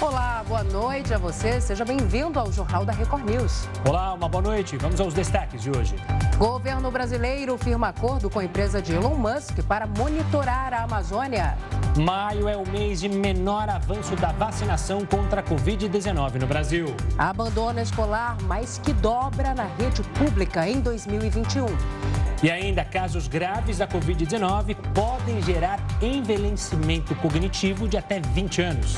Olá, boa noite a você. Seja bem-vindo ao Jornal da Record News. Olá, uma boa noite. Vamos aos destaques de hoje. Governo brasileiro firma acordo com a empresa de Elon Musk para monitorar a Amazônia. Maio é o mês de menor avanço da vacinação contra a Covid-19 no Brasil. Abandono escolar mais que dobra na rede pública em 2021. E ainda, casos graves da Covid-19 podem gerar envelhecimento cognitivo de até 20 anos.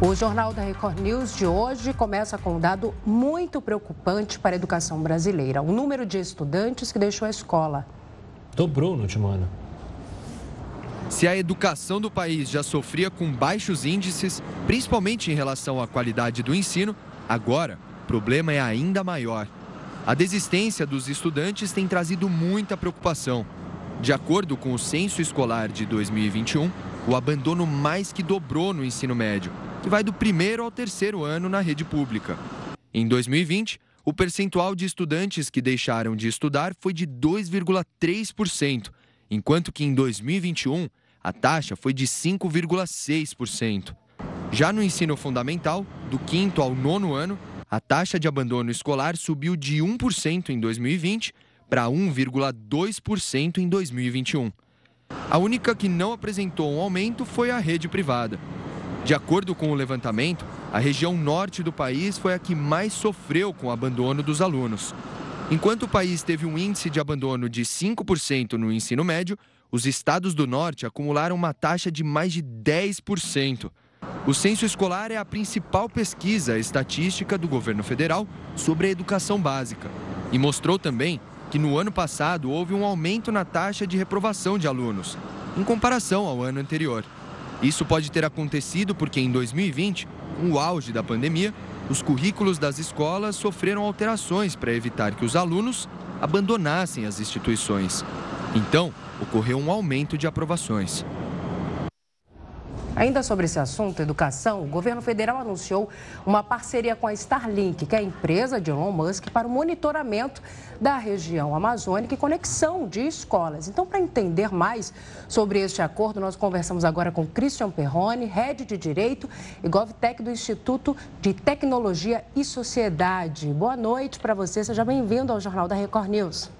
O Jornal da Record News de hoje começa com um dado muito preocupante para a educação brasileira: o número de estudantes que deixou a escola. Dobrou no último ano. Se a educação do país já sofria com baixos índices, principalmente em relação à qualidade do ensino, agora o problema é ainda maior. A desistência dos estudantes tem trazido muita preocupação. De acordo com o censo escolar de 2021, o abandono mais que dobrou no ensino médio que vai do primeiro ao terceiro ano na rede pública. Em 2020, o percentual de estudantes que deixaram de estudar foi de 2,3%, enquanto que em 2021 a taxa foi de 5,6%. Já no ensino fundamental, do quinto ao nono ano, a taxa de abandono escolar subiu de 1% em 2020 para 1,2% em 2021. A única que não apresentou um aumento foi a rede privada. De acordo com o levantamento, a região norte do país foi a que mais sofreu com o abandono dos alunos. Enquanto o país teve um índice de abandono de 5% no ensino médio, os estados do norte acumularam uma taxa de mais de 10%. O censo escolar é a principal pesquisa estatística do governo federal sobre a educação básica e mostrou também que no ano passado houve um aumento na taxa de reprovação de alunos, em comparação ao ano anterior. Isso pode ter acontecido porque em 2020, com o auge da pandemia, os currículos das escolas sofreram alterações para evitar que os alunos abandonassem as instituições. Então, ocorreu um aumento de aprovações. Ainda sobre esse assunto, educação, o governo federal anunciou uma parceria com a Starlink, que é a empresa de Elon Musk, para o monitoramento da região amazônica e conexão de escolas. Então, para entender mais sobre este acordo, nós conversamos agora com Christian Perrone, head de Direito e GovTech do Instituto de Tecnologia e Sociedade. Boa noite para você, seja bem-vindo ao Jornal da Record News.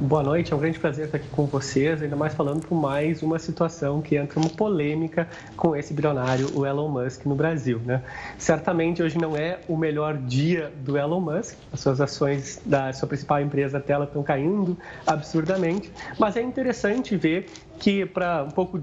Boa noite, é um grande prazer estar aqui com vocês, ainda mais falando por mais uma situação que entra uma polêmica com esse bilionário, o Elon Musk, no Brasil. Né? Certamente hoje não é o melhor dia do Elon Musk, as suas ações da sua principal empresa Tela estão caindo absurdamente, mas é interessante ver que, para um pouco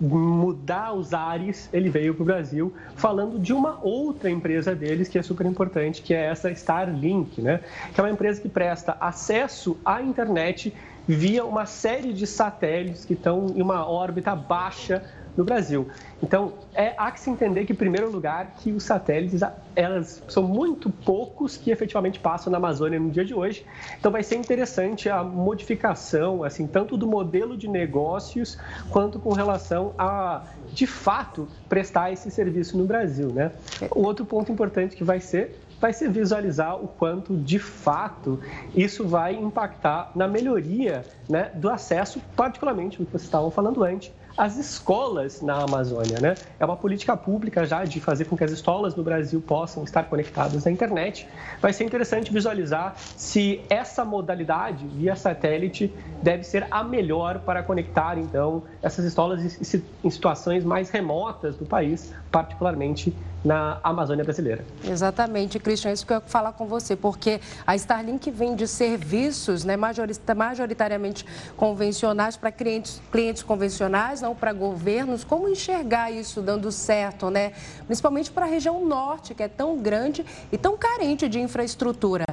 mudar os ares, ele veio para o Brasil falando de uma outra empresa deles que é super importante, que é essa Starlink, né? que é uma empresa que presta acesso à internet via uma série de satélites que estão em uma órbita baixa no Brasil. Então, é, há que se entender que, em primeiro lugar, que os satélites, elas são muito poucos que efetivamente passam na Amazônia no dia de hoje. Então, vai ser interessante a modificação, assim, tanto do modelo de negócios, quanto com relação a, de fato, prestar esse serviço no Brasil, né? O outro ponto importante que vai ser vai ser visualizar o quanto, de fato, isso vai impactar na melhoria né, do acesso, particularmente o que vocês estavam falando antes, as escolas na Amazônia. Né? É uma política pública já de fazer com que as escolas no Brasil possam estar conectadas à internet. Vai ser interessante visualizar se essa modalidade via satélite deve ser a melhor para conectar, então, essas escolas em situações mais remotas do país, particularmente na Amazônia brasileira. Exatamente, Cristian, é isso que eu ia falar com você, porque a Starlink vem de serviços né, majoritariamente convencionais para clientes, clientes convencionais, não para governos. Como enxergar isso dando certo, né? principalmente para a região norte, que é tão grande e tão carente de infraestrutura?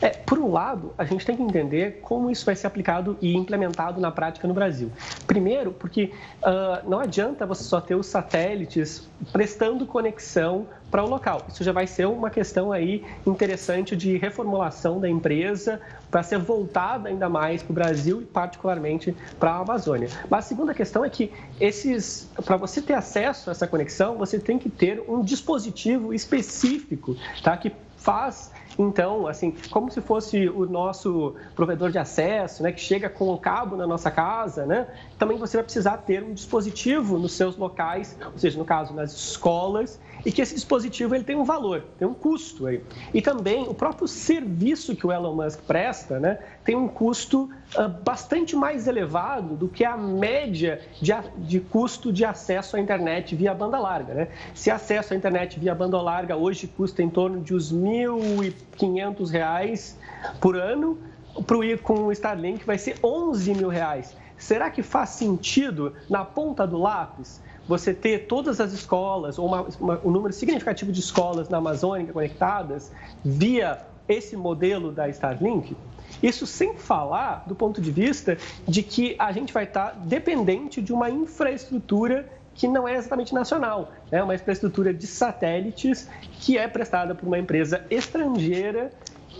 É, por um lado, a gente tem que entender como isso vai ser aplicado e implementado na prática no Brasil. Primeiro, porque uh, não adianta você só ter os satélites prestando conexão para o local. Isso já vai ser uma questão aí interessante de reformulação da empresa para ser voltada ainda mais para o Brasil e particularmente para a Amazônia. Mas a segunda questão é que esses, para você ter acesso a essa conexão, você tem que ter um dispositivo específico, tá? Que faz então, assim, como se fosse o nosso provedor de acesso, né, que chega com o cabo na nossa casa, né? Também você vai precisar ter um dispositivo nos seus locais, ou seja, no caso, nas escolas, e que esse dispositivo ele tem um valor, tem um custo aí. E também o próprio serviço que o Elon Musk presta, né, tem um custo uh, bastante mais elevado do que a média de, de custo de acesso à internet via banda larga, né? Se acesso à internet via banda larga hoje custa em torno de uns R$ 1.500 por ano, para ir com o Starlink vai ser 11 mil reais. Será que faz sentido, na ponta do lápis, você ter todas as escolas, ou uma, uma, um número significativo de escolas na Amazônia conectadas via esse modelo da Starlink, isso sem falar do ponto de vista de que a gente vai estar dependente de uma infraestrutura que não é exatamente nacional, é uma infraestrutura de satélites que é prestada por uma empresa estrangeira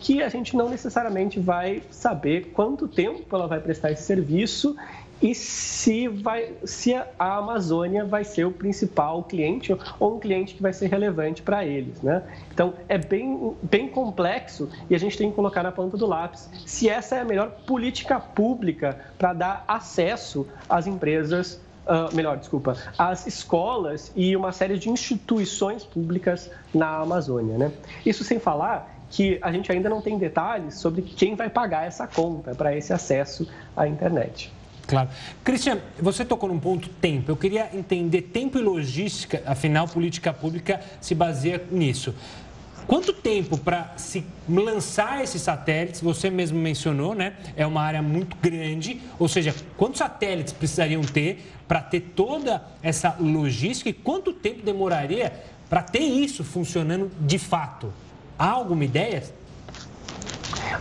que a gente não necessariamente vai saber quanto tempo ela vai prestar esse serviço e se, vai, se a Amazônia vai ser o principal cliente ou um cliente que vai ser relevante para eles. Né? Então, é bem, bem complexo e a gente tem que colocar na ponta do lápis se essa é a melhor política pública para dar acesso às empresas Uh, melhor, desculpa, às escolas e uma série de instituições públicas na Amazônia. Né? Isso sem falar que a gente ainda não tem detalhes sobre quem vai pagar essa conta para esse acesso à internet. Claro. Cristian, você tocou num ponto tempo. Eu queria entender tempo e logística, afinal, política pública se baseia nisso. Quanto tempo para se lançar esses satélites? Você mesmo mencionou, né? É uma área muito grande. Ou seja, quantos satélites precisariam ter para ter toda essa logística e quanto tempo demoraria para ter isso funcionando de fato? Há alguma ideia?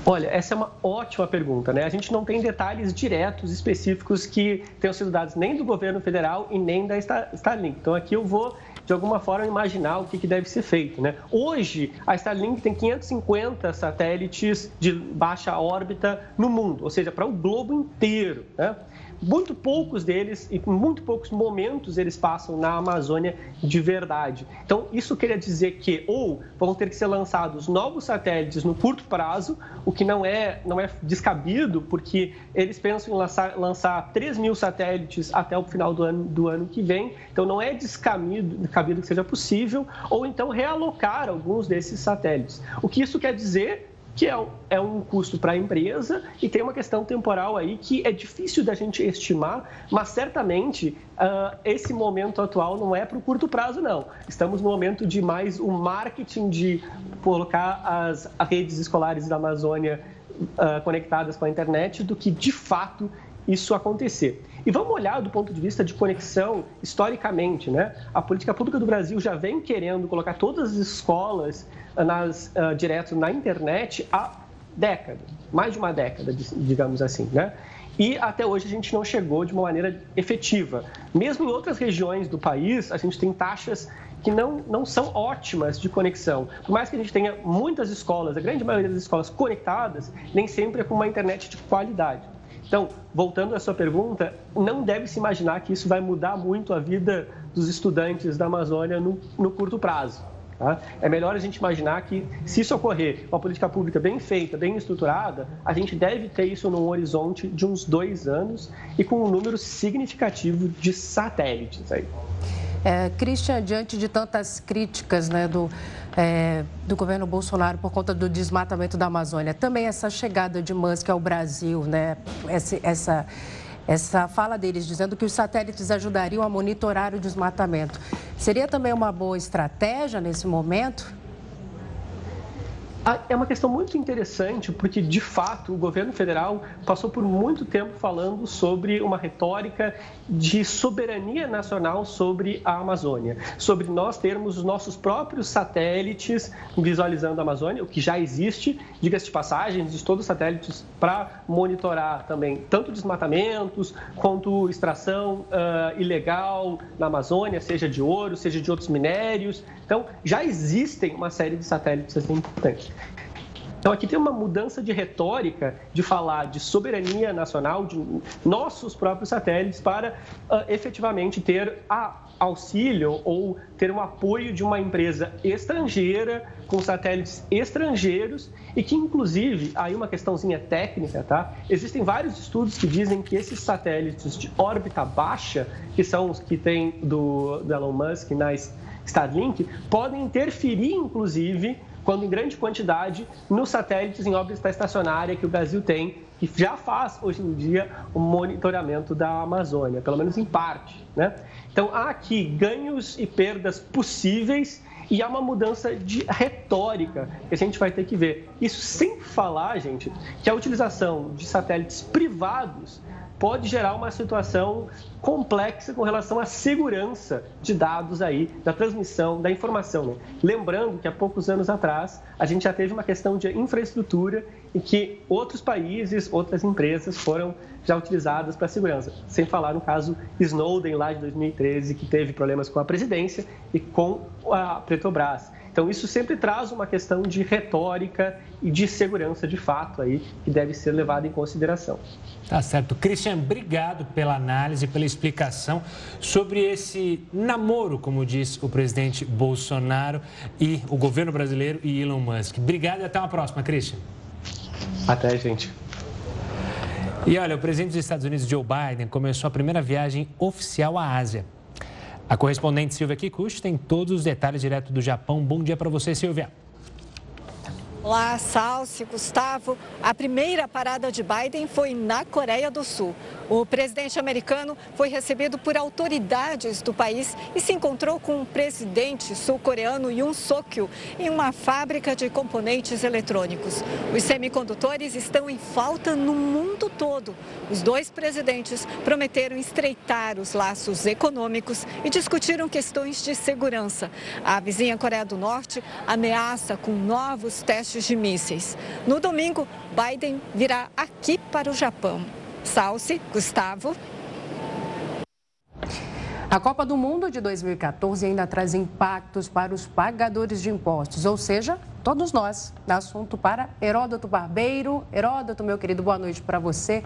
Olha, essa é uma ótima pergunta, né? A gente não tem detalhes diretos, específicos que tenham sido dados nem do governo federal e nem da Starlink. Então aqui eu vou de alguma forma imaginar o que, que, deve ser feito. Né? Hoje, a Starlink tem 550 satélites de baixa órbita no mundo, ou seja, para o globo inteiro. Né? Muito poucos deles e muito poucos momentos eles passam na Amazônia de verdade. Então, isso queria dizer que ou vão ter que ser lançados novos satélites no curto prazo, o que não é, não é descabido, porque eles pensam em lançar, lançar 3 mil satélites até o final do ano, do ano que vem, então não é descabido, descabido que seja possível, ou então realocar alguns desses satélites. O que isso quer dizer que é, é um custo para a empresa e tem uma questão temporal aí que é difícil da gente estimar, mas certamente uh, esse momento atual não é para o curto prazo, não. Estamos no momento de mais o marketing de colocar as redes escolares da Amazônia uh, conectadas com a internet do que de fato isso acontecer. E vamos olhar do ponto de vista de conexão historicamente, né? A política pública do Brasil já vem querendo colocar todas as escolas nas, uh, direto na internet há décadas, mais de uma década, digamos assim, né? E até hoje a gente não chegou de uma maneira efetiva. Mesmo em outras regiões do país, a gente tem taxas que não, não são ótimas de conexão. Por mais que a gente tenha muitas escolas, a grande maioria das escolas conectadas, nem sempre é com uma internet de qualidade. Então, voltando à sua pergunta, não deve se imaginar que isso vai mudar muito a vida dos estudantes da Amazônia no, no curto prazo. Tá? É melhor a gente imaginar que, se isso ocorrer, uma política pública bem feita, bem estruturada, a gente deve ter isso num horizonte de uns dois anos e com um número significativo de satélites aí. É, Christian, diante de tantas críticas né, do, é, do governo Bolsonaro por conta do desmatamento da Amazônia, também essa chegada de Musk ao Brasil, né, essa, essa essa fala deles dizendo que os satélites ajudariam a monitorar o desmatamento. Seria também uma boa estratégia nesse momento? É uma questão muito interessante, porque de fato o governo federal passou por muito tempo falando sobre uma retórica de soberania nacional sobre a Amazônia, sobre nós termos os nossos próprios satélites visualizando a Amazônia, o que já existe, diga-se de passagem, de todos os satélites para monitorar também tanto desmatamentos quanto extração uh, ilegal na Amazônia, seja de ouro, seja de outros minérios. Então, já existem uma série de satélites assim importantes. Então, aqui tem uma mudança de retórica de falar de soberania nacional, de nossos próprios satélites, para uh, efetivamente ter a auxílio ou ter um apoio de uma empresa estrangeira com satélites estrangeiros e que inclusive aí uma questãozinha técnica, tá? Existem vários estudos que dizem que esses satélites de órbita baixa, que são os que tem do, do Elon Musk na Starlink, podem interferir inclusive quando em grande quantidade, nos satélites em órbita estacionária que o Brasil tem, que já faz hoje em dia o monitoramento da Amazônia, pelo menos em parte. Né? Então há aqui ganhos e perdas possíveis e há uma mudança de retórica que a gente vai ter que ver. Isso sem falar, gente, que a utilização de satélites privados pode gerar uma situação complexa com relação à segurança de dados aí, da transmissão, da informação. Né? Lembrando que há poucos anos atrás a gente já teve uma questão de infraestrutura em que outros países, outras empresas foram já utilizadas para segurança. Sem falar no caso Snowden lá de 2013, que teve problemas com a presidência e com a Petrobras. Então, isso sempre traz uma questão de retórica e de segurança de fato aí, que deve ser levada em consideração. Tá certo. Christian, obrigado pela análise, pela explicação sobre esse namoro, como diz o presidente Bolsonaro e o governo brasileiro e Elon Musk. Obrigado e até uma próxima, Christian. Até, gente. E olha, o presidente dos Estados Unidos, Joe Biden, começou a primeira viagem oficial à Ásia. A correspondente Silvia Kikuchi tem todos os detalhes direto do Japão. Bom dia para você, Silvia. Olá, Salsi, Gustavo. A primeira parada de Biden foi na Coreia do Sul. O presidente americano foi recebido por autoridades do país e se encontrou com o presidente sul-coreano Yoon Suk-yeol em uma fábrica de componentes eletrônicos. Os semicondutores estão em falta no mundo todo. Os dois presidentes prometeram estreitar os laços econômicos e discutiram questões de segurança. A vizinha Coreia do Norte ameaça com novos testes testes de mísseis. No domingo, Biden virá aqui para o Japão. Salce, Gustavo. A Copa do Mundo de 2014 ainda traz impactos para os pagadores de impostos, ou seja, todos nós. Assunto para Heródoto Barbeiro. Heródoto, meu querido, boa noite para você.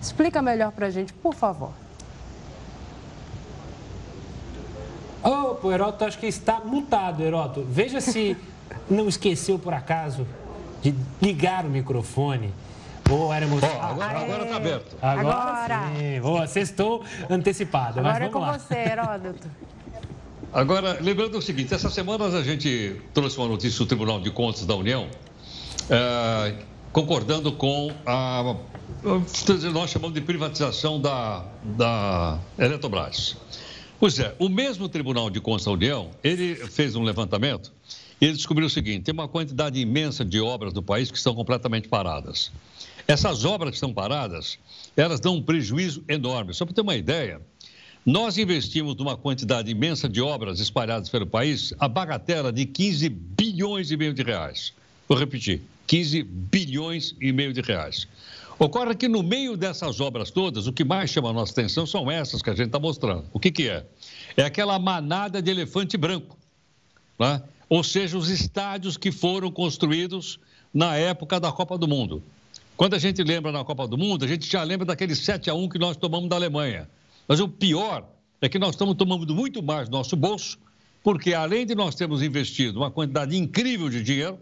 Explica melhor para a gente, por favor. Oh, o Heródoto acho que está mutado, Heródoto. Veja se não esqueceu por acaso de ligar o microfone? Ou era emocionante? Oh, agora, agora tá aberto. Agora, agora. sim. Boa, sextou antecipado. Agora é com lá. você, Heródoto. Agora, lembrando o seguinte, essa semana a gente trouxe uma notícia do Tribunal de Contas da União, é, concordando com a, nós chamamos de privatização da, da Eletrobras. Pois é, o mesmo Tribunal de Contas da União, ele fez um levantamento e ele descobriu o seguinte: tem uma quantidade imensa de obras do país que estão completamente paradas. Essas obras que estão paradas, elas dão um prejuízo enorme. Só para ter uma ideia, nós investimos numa quantidade imensa de obras espalhadas pelo país, a bagatela de 15 bilhões e meio de reais. Vou repetir, 15 bilhões e meio de reais. Ocorre que no meio dessas obras todas, o que mais chama a nossa atenção são essas que a gente está mostrando. O que, que é? É aquela manada de elefante branco. Né? Ou seja, os estádios que foram construídos na época da Copa do Mundo. Quando a gente lembra na Copa do Mundo, a gente já lembra daquele 7 a 1 que nós tomamos da Alemanha. Mas o pior é que nós estamos tomando muito mais do nosso bolso, porque além de nós termos investido uma quantidade incrível de dinheiro,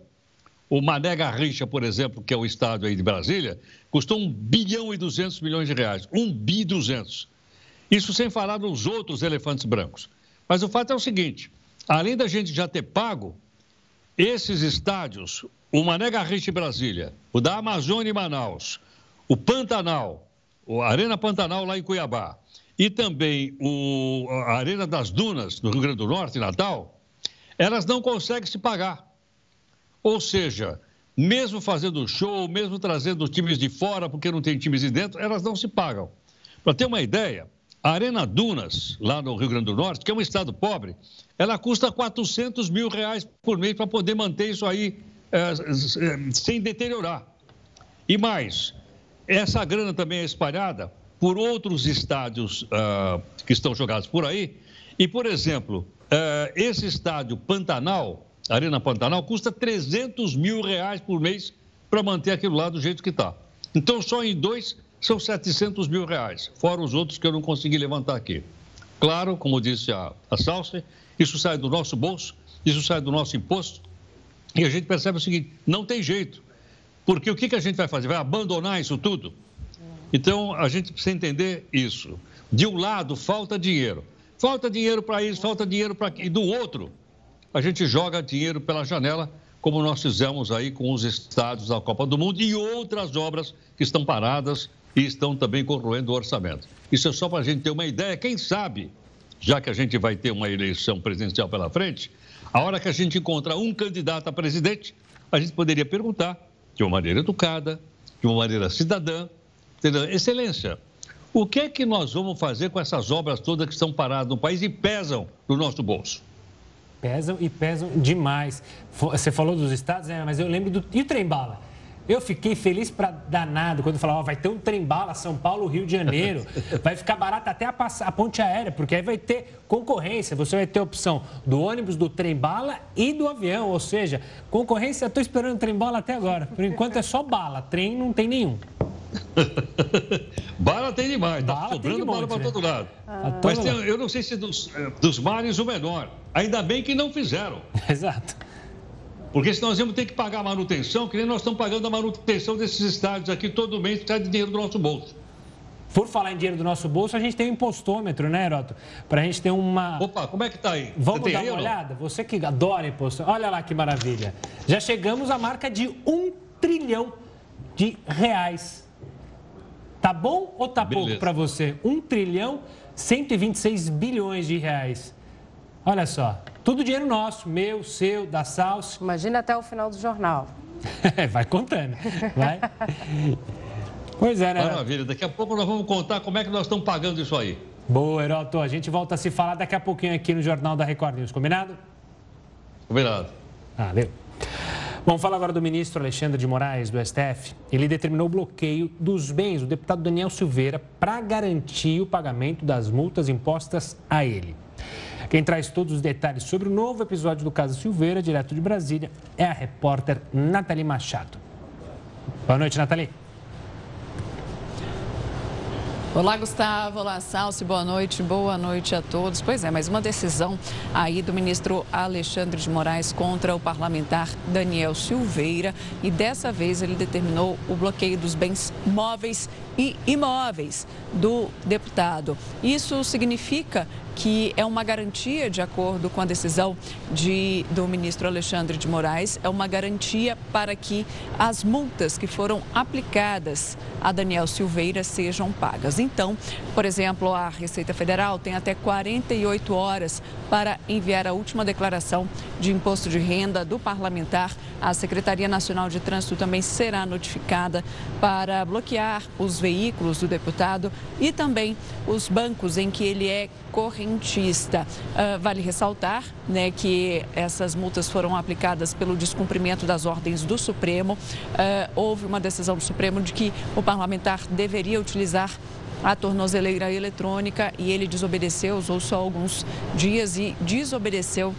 o Mané Garrincha, por exemplo, que é o estádio aí de Brasília, custou 1 bilhão e 200 milhões de reais. 1 bi 200. Isso sem falar nos outros elefantes brancos. Mas o fato é o seguinte, além da gente já ter pago esses estádios, o Mané Garrincha em Brasília, o da Amazônia em Manaus, o Pantanal, a Arena Pantanal lá em Cuiabá, e também o, a Arena das Dunas, no Rio Grande do Norte, Natal, elas não conseguem se pagar. Ou seja, mesmo fazendo show, mesmo trazendo times de fora, porque não tem times de dentro, elas não se pagam. Para ter uma ideia, a Arena Dunas, lá no Rio Grande do Norte, que é um estado pobre, ela custa 400 mil reais por mês para poder manter isso aí é, sem deteriorar. E mais, essa grana também é espalhada por outros estádios uh, que estão jogados por aí. E, por exemplo, uh, esse estádio Pantanal, Arena Pantanal, custa 300 mil reais por mês para manter aquilo lá do jeito que está. Então, só em dois são 700 mil reais, fora os outros que eu não consegui levantar aqui. Claro, como disse a, a Salsa, isso sai do nosso bolso, isso sai do nosso imposto, e a gente percebe o seguinte: não tem jeito. Porque o que, que a gente vai fazer? Vai abandonar isso tudo? Então, a gente precisa entender isso. De um lado, falta dinheiro. Falta dinheiro para isso, falta dinheiro para aquilo. E do outro, a gente joga dinheiro pela janela como nós fizemos aí com os estados da Copa do Mundo e outras obras que estão paradas e estão também corroendo o orçamento. Isso é só para a gente ter uma ideia, quem sabe, já que a gente vai ter uma eleição presidencial pela frente, a hora que a gente encontrar um candidato a presidente, a gente poderia perguntar, de uma maneira educada, de uma maneira cidadã, entendeu? excelência, o que é que nós vamos fazer com essas obras todas que estão paradas no país e pesam no nosso bolso? Pesam e pesam demais. Você falou dos estados, né? mas eu lembro do. E o trem-bala? Eu fiquei feliz para danado quando falava, oh, vai ter um trem-bala São Paulo, Rio de Janeiro. Vai ficar barato até a, a, ponte aérea, porque aí vai ter concorrência. Você vai ter a opção do ônibus, do trem-bala e do avião. Ou seja, concorrência, estou esperando trem-bala até agora. Por enquanto é só bala, trem não tem nenhum. bala tem demais, tá sobrando de bala para né? todo lado. Ah. Mas tem, eu não sei se dos, eh, dos mares o menor. Ainda bem que não fizeram. Exato. Porque senão nós vamos ter que pagar a manutenção, que nem nós estamos pagando a manutenção desses estádios aqui todo mês, que sai de dinheiro do nosso bolso. Por falar em dinheiro do nosso bolso, a gente tem um impostômetro, né, Heroto? Para a gente ter uma. Opa, como é que tá aí? Vamos dar uma olhada? Você que adora imposto, olha lá que maravilha. Já chegamos à marca de um trilhão de reais. Tá bom ou tá Beleza. pouco para você? Um trilhão, 126 bilhões de reais. Olha só, tudo dinheiro nosso, meu, seu, da Salsa. Imagina até o final do jornal. vai contando, vai. pois é, né? Maravilha, daqui a pouco nós vamos contar como é que nós estamos pagando isso aí. Boa, Heroto. A gente volta a se falar daqui a pouquinho aqui no Jornal da Record News, combinado? Combinado. Valeu. Vamos falar agora do ministro Alexandre de Moraes, do STF. Ele determinou o bloqueio dos bens do deputado Daniel Silveira para garantir o pagamento das multas impostas a ele. Quem traz todos os detalhes sobre o novo episódio do caso Silveira, direto de Brasília, é a repórter Nathalie Machado. Boa noite, Nathalie. Olá, Gustavo. Olá, Salsi. Boa noite. Boa noite a todos. Pois é, mais uma decisão aí do ministro Alexandre de Moraes contra o parlamentar Daniel Silveira. E dessa vez ele determinou o bloqueio dos bens móveis e imóveis do deputado. Isso significa que é uma garantia, de acordo com a decisão de, do ministro Alexandre de Moraes, é uma garantia para que as multas que foram aplicadas a Daniel Silveira sejam pagas. Então, por exemplo, a Receita Federal tem até 48 horas para enviar a última declaração de imposto de renda do parlamentar. A Secretaria Nacional de Trânsito também será notificada para bloquear os veículos do deputado e também os bancos em que ele é correntista. Uh, vale ressaltar né, que essas multas foram aplicadas pelo descumprimento das ordens do Supremo. Uh, houve uma decisão do Supremo de que o parlamentar deveria utilizar a tornozeleira eletrônica e ele desobedeceu, usou só alguns dias e desobedeceu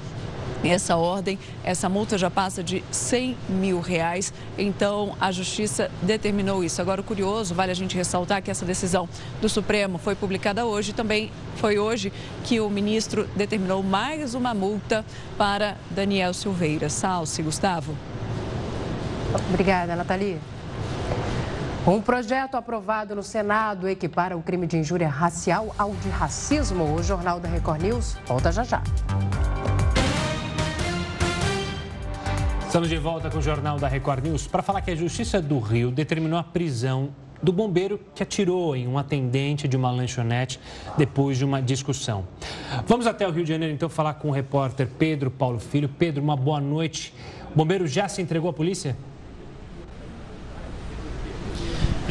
essa ordem, essa multa já passa de 100 mil reais. Então, a Justiça determinou isso. Agora, o curioso, vale a gente ressaltar que essa decisão do Supremo foi publicada hoje. Também foi hoje que o ministro determinou mais uma multa para Daniel Silveira. Salce, Gustavo. Obrigada, Nathalie. Um projeto aprovado no Senado equipara o crime de injúria racial ao de racismo. O Jornal da Record News volta já já. Estamos de volta com o Jornal da Record News para falar que a Justiça do Rio determinou a prisão do bombeiro que atirou em um atendente de uma lanchonete depois de uma discussão. Vamos até o Rio de Janeiro então falar com o repórter Pedro Paulo Filho. Pedro, uma boa noite. O bombeiro já se entregou à polícia?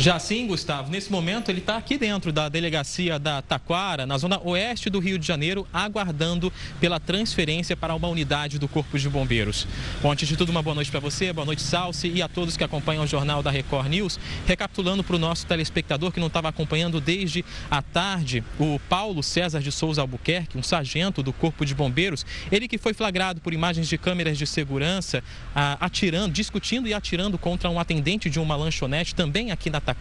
Já sim, Gustavo, nesse momento ele está aqui dentro da delegacia da Taquara, na zona oeste do Rio de Janeiro, aguardando pela transferência para uma unidade do Corpo de Bombeiros. Bom, antes de tudo, uma boa noite para você, boa noite, Salsi, e a todos que acompanham o jornal da Record News. Recapitulando para o nosso telespectador que não estava acompanhando desde a tarde, o Paulo César de Souza Albuquerque, um sargento do Corpo de Bombeiros, ele que foi flagrado por imagens de câmeras de segurança, atirando, discutindo e atirando contra um atendente de uma lanchonete, também aqui na Taquara.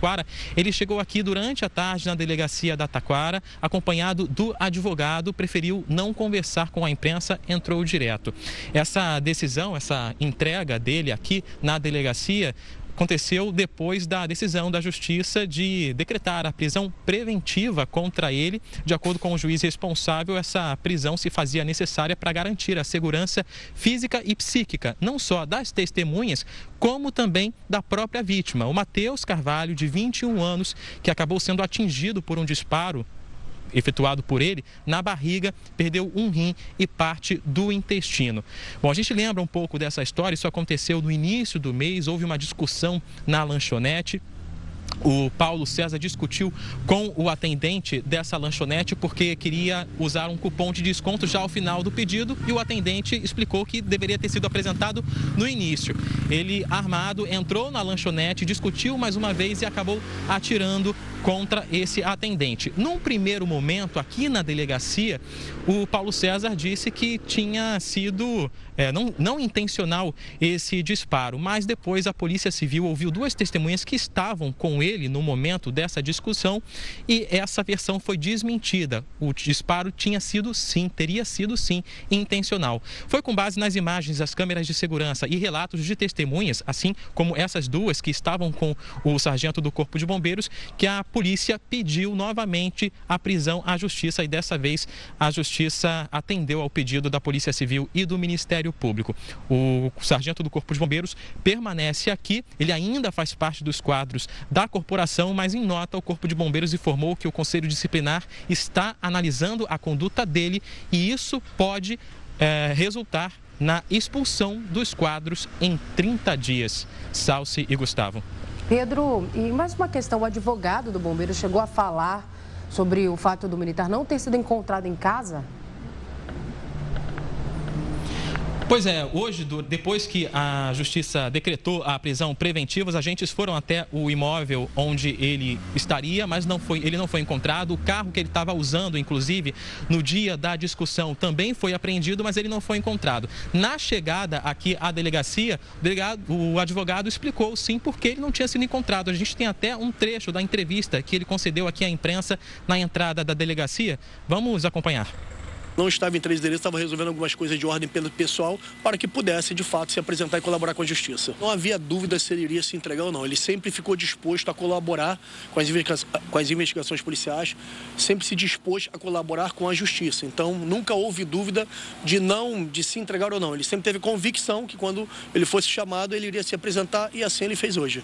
Ele chegou aqui durante a tarde na delegacia da Taquara, acompanhado do advogado, preferiu não conversar com a imprensa, entrou direto. Essa decisão, essa entrega dele aqui na delegacia aconteceu depois da decisão da Justiça de decretar a prisão preventiva contra ele. De acordo com o juiz responsável, essa prisão se fazia necessária para garantir a segurança física e psíquica, não só das testemunhas, como também da própria vítima, o Matheus Carvalho, de 21 anos, que acabou sendo atingido por um disparo efetuado por ele na barriga, perdeu um rim e parte do intestino. Bom, a gente lembra um pouco dessa história, isso aconteceu no início do mês, houve uma discussão na lanchonete o Paulo César discutiu com o atendente dessa lanchonete porque queria usar um cupom de desconto já ao final do pedido e o atendente explicou que deveria ter sido apresentado no início. Ele, armado, entrou na lanchonete, discutiu mais uma vez e acabou atirando contra esse atendente. Num primeiro momento, aqui na delegacia, o Paulo César disse que tinha sido é, não, não intencional esse disparo, mas depois a Polícia Civil ouviu duas testemunhas que estavam com ele no momento dessa discussão e essa versão foi desmentida. O disparo tinha sido sim, teria sido sim intencional. Foi com base nas imagens das câmeras de segurança e relatos de testemunhas, assim como essas duas que estavam com o sargento do Corpo de Bombeiros, que a polícia pediu novamente a prisão à justiça e dessa vez a justiça atendeu ao pedido da Polícia Civil e do Ministério Público. O sargento do Corpo de Bombeiros permanece aqui, ele ainda faz parte dos quadros da corporação, mas em nota o Corpo de Bombeiros informou que o Conselho Disciplinar está analisando a conduta dele e isso pode é, resultar na expulsão dos quadros em 30 dias. Salce e Gustavo. Pedro, e mais uma questão: o advogado do bombeiro chegou a falar sobre o fato do militar não ter sido encontrado em casa? Pois é, hoje, depois que a justiça decretou a prisão preventiva, os agentes foram até o imóvel onde ele estaria, mas não foi, ele não foi encontrado. O carro que ele estava usando, inclusive, no dia da discussão, também foi apreendido, mas ele não foi encontrado. Na chegada aqui à delegacia, o, delegado, o advogado explicou sim porque ele não tinha sido encontrado. A gente tem até um trecho da entrevista que ele concedeu aqui à imprensa na entrada da delegacia. Vamos acompanhar não estava em três endereços, estava resolvendo algumas coisas de ordem pessoal para que pudesse, de fato, se apresentar e colaborar com a justiça. Não havia dúvida se ele iria se entregar ou não. Ele sempre ficou disposto a colaborar com as, com as investigações policiais, sempre se dispôs a colaborar com a justiça. Então, nunca houve dúvida de não, de se entregar ou não. Ele sempre teve convicção que quando ele fosse chamado, ele iria se apresentar e assim ele fez hoje.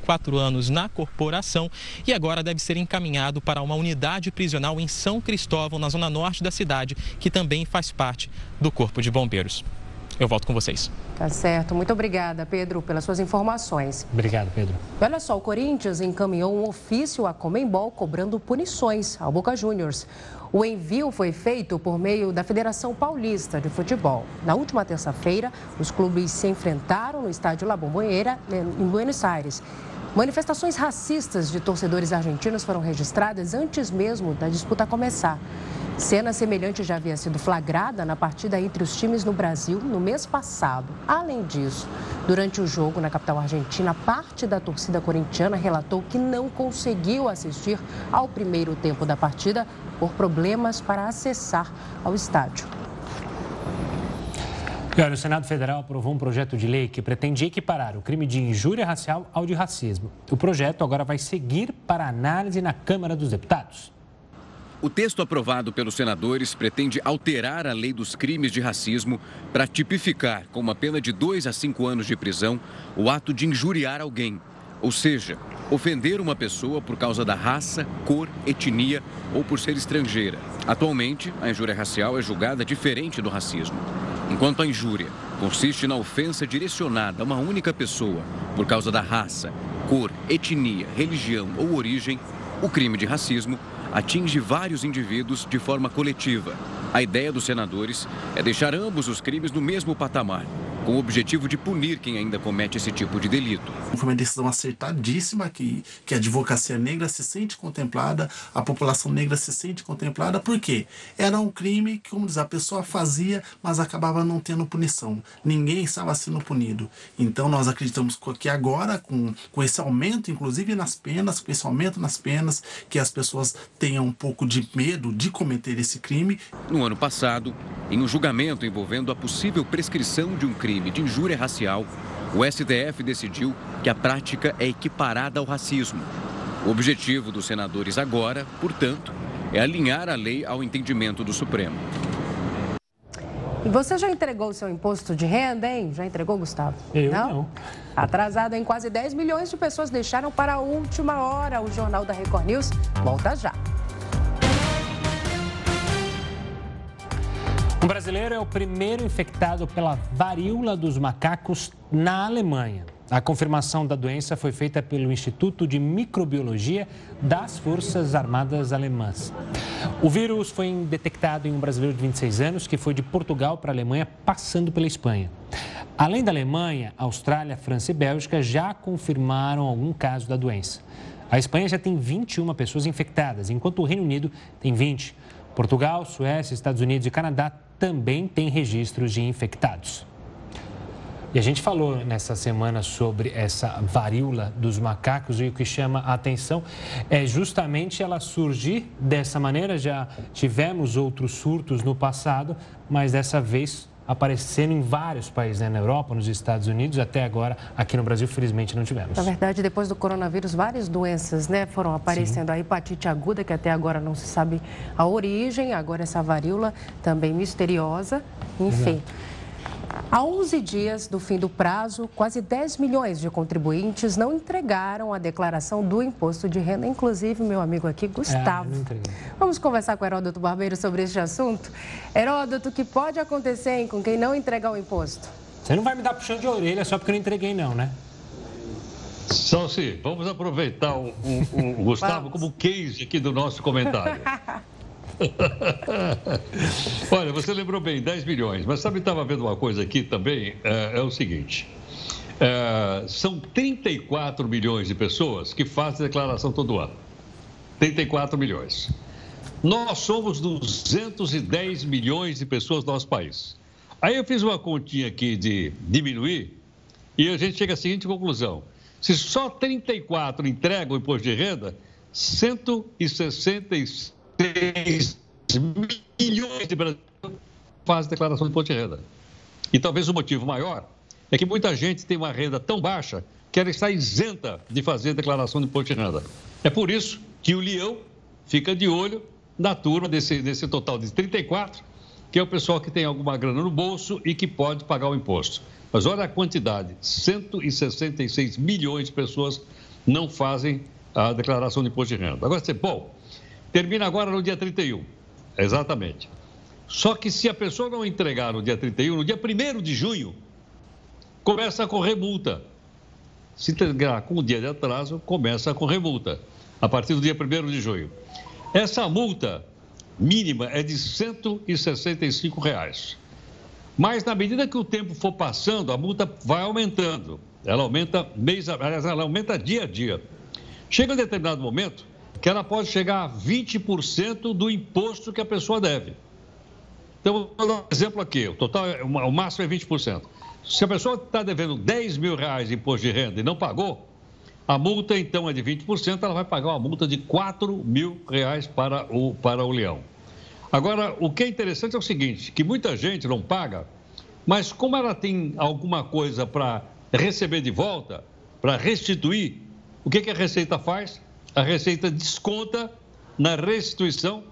Quatro anos na corporação e agora deve ser encaminhado para uma unidade prisional em São Cristóvão, na zona norte da cidade, que também faz parte do Corpo de Bombeiros. Eu volto com vocês. Tá certo. Muito obrigada, Pedro, pelas suas informações. Obrigado, Pedro. Olha só, o Corinthians encaminhou um ofício à Comembol cobrando punições ao Boca Juniors. O envio foi feito por meio da Federação Paulista de Futebol. Na última terça-feira, os clubes se enfrentaram no estádio La Bombonera, em Buenos Aires. Manifestações racistas de torcedores argentinos foram registradas antes mesmo da disputa começar. Cena semelhante já havia sido flagrada na partida entre os times no Brasil no mês passado. Além disso, durante o jogo na capital argentina, parte da torcida corintiana relatou que não conseguiu assistir ao primeiro tempo da partida por problemas para acessar ao estádio. Olha, o Senado Federal aprovou um projeto de lei que pretende equiparar o crime de injúria racial ao de racismo. O projeto agora vai seguir para análise na Câmara dos Deputados. O texto aprovado pelos senadores pretende alterar a lei dos crimes de racismo para tipificar com uma pena de dois a cinco anos de prisão o ato de injuriar alguém, ou seja, ofender uma pessoa por causa da raça, cor, etnia ou por ser estrangeira. Atualmente, a injúria racial é julgada diferente do racismo. Enquanto a injúria consiste na ofensa direcionada a uma única pessoa por causa da raça, cor, etnia, religião ou origem, o crime de racismo atinge vários indivíduos de forma coletiva. A ideia dos senadores é deixar ambos os crimes no mesmo patamar com o objetivo de punir quem ainda comete esse tipo de delito. Foi uma decisão acertadíssima que, que a advocacia negra se sente contemplada, a população negra se sente contemplada, porque era um crime que, como diz, a pessoa fazia, mas acabava não tendo punição. Ninguém estava sendo punido. Então nós acreditamos que agora, com, com esse aumento, inclusive nas penas, com esse aumento nas penas, que as pessoas tenham um pouco de medo de cometer esse crime. No ano passado, em um julgamento envolvendo a possível prescrição de um crime crime de injúria racial, o STF decidiu que a prática é equiparada ao racismo. O objetivo dos senadores agora, portanto, é alinhar a lei ao entendimento do Supremo. E você já entregou o seu imposto de renda, hein? Já entregou, Gustavo? Eu não. não. Atrasado em quase 10 milhões de pessoas deixaram para a última hora. O Jornal da Record News volta já. Um brasileiro é o primeiro infectado pela varíola dos macacos na Alemanha. A confirmação da doença foi feita pelo Instituto de Microbiologia das Forças Armadas Alemãs. O vírus foi detectado em um brasileiro de 26 anos que foi de Portugal para a Alemanha, passando pela Espanha. Além da Alemanha, Austrália, França e Bélgica já confirmaram algum caso da doença. A Espanha já tem 21 pessoas infectadas, enquanto o Reino Unido tem 20. Portugal, Suécia, Estados Unidos e Canadá também têm registros de infectados. E a gente falou nessa semana sobre essa varíola dos macacos e o que chama a atenção é justamente ela surgir dessa maneira. Já tivemos outros surtos no passado, mas dessa vez aparecendo em vários países, né? na Europa, nos Estados Unidos, até agora aqui no Brasil, felizmente, não tivemos. Na verdade, depois do coronavírus, várias doenças né, foram aparecendo. Sim. A hepatite aguda, que até agora não se sabe a origem, agora essa varíola também misteriosa, enfim. Exato. Há 11 dias do fim do prazo, quase 10 milhões de contribuintes não entregaram a declaração do imposto de renda, inclusive meu amigo aqui, Gustavo. É, Vamos conversar com o Heródoto Barbeiro sobre este assunto. Heródoto, o que pode acontecer hein, com quem não entregar o imposto? Você não vai me dar puxão de orelha só porque eu não entreguei, não, né? Salsi, vamos aproveitar o, o, o Gustavo como case aqui do nosso comentário. Olha, você lembrou bem, 10 milhões. Mas sabe, estava vendo uma coisa aqui também, é, é o seguinte. É, são 34 milhões de pessoas que fazem declaração todo ano. 34 milhões. Nós somos 210 milhões de pessoas no nosso país. Aí eu fiz uma continha aqui de diminuir e a gente chega à seguinte conclusão. Se só 34 entregam o imposto de renda, 166 3 milhões de brasileiros fazem declaração de imposto de renda. E talvez o motivo maior é que muita gente tem uma renda tão baixa que ela está isenta de fazer declaração de imposto de renda. É por isso que o Leão fica de olho na turma desse, desse total de 34, que é o pessoal que tem alguma grana no bolso e que pode pagar o imposto. Mas olha a quantidade: 166 milhões de pessoas não fazem a declaração de imposto de renda. Agora você, bom, Termina agora no dia 31. Exatamente. Só que se a pessoa não entregar no dia 31, no dia 1 de junho, começa a correr multa. Se entregar com o dia de atraso, começa a correr multa. A partir do dia 1 de junho. Essa multa mínima é de 165 reais. Mas na medida que o tempo for passando, a multa vai aumentando. Ela aumenta mês, ela aumenta dia a dia. Chega um determinado momento que ela pode chegar a 20% do imposto que a pessoa deve. Então, vou dar um exemplo aqui: o, total, é, o máximo é 20%. Se a pessoa está devendo 10 mil reais de imposto de renda e não pagou, a multa então é de 20%, ela vai pagar uma multa de 4 mil reais para o, para o leão. Agora, o que é interessante é o seguinte: que muita gente não paga, mas como ela tem alguma coisa para receber de volta, para restituir, o que, que a Receita faz? A Receita desconta na restituição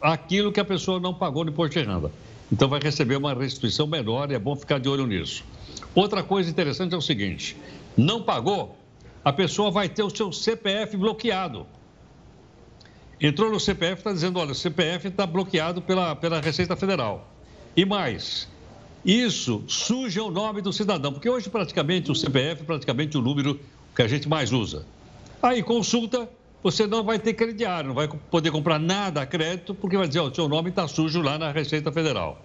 aquilo que a pessoa não pagou no imposto de renda. Então vai receber uma restituição menor e é bom ficar de olho nisso. Outra coisa interessante é o seguinte: não pagou, a pessoa vai ter o seu CPF bloqueado. Entrou no CPF, está dizendo, olha, o CPF está bloqueado pela, pela Receita Federal. E mais, isso suja o nome do cidadão, porque hoje praticamente o CPF é praticamente o número que a gente mais usa. Aí consulta, você não vai ter crediário, não vai poder comprar nada a crédito, porque vai dizer, o seu nome está sujo lá na Receita Federal.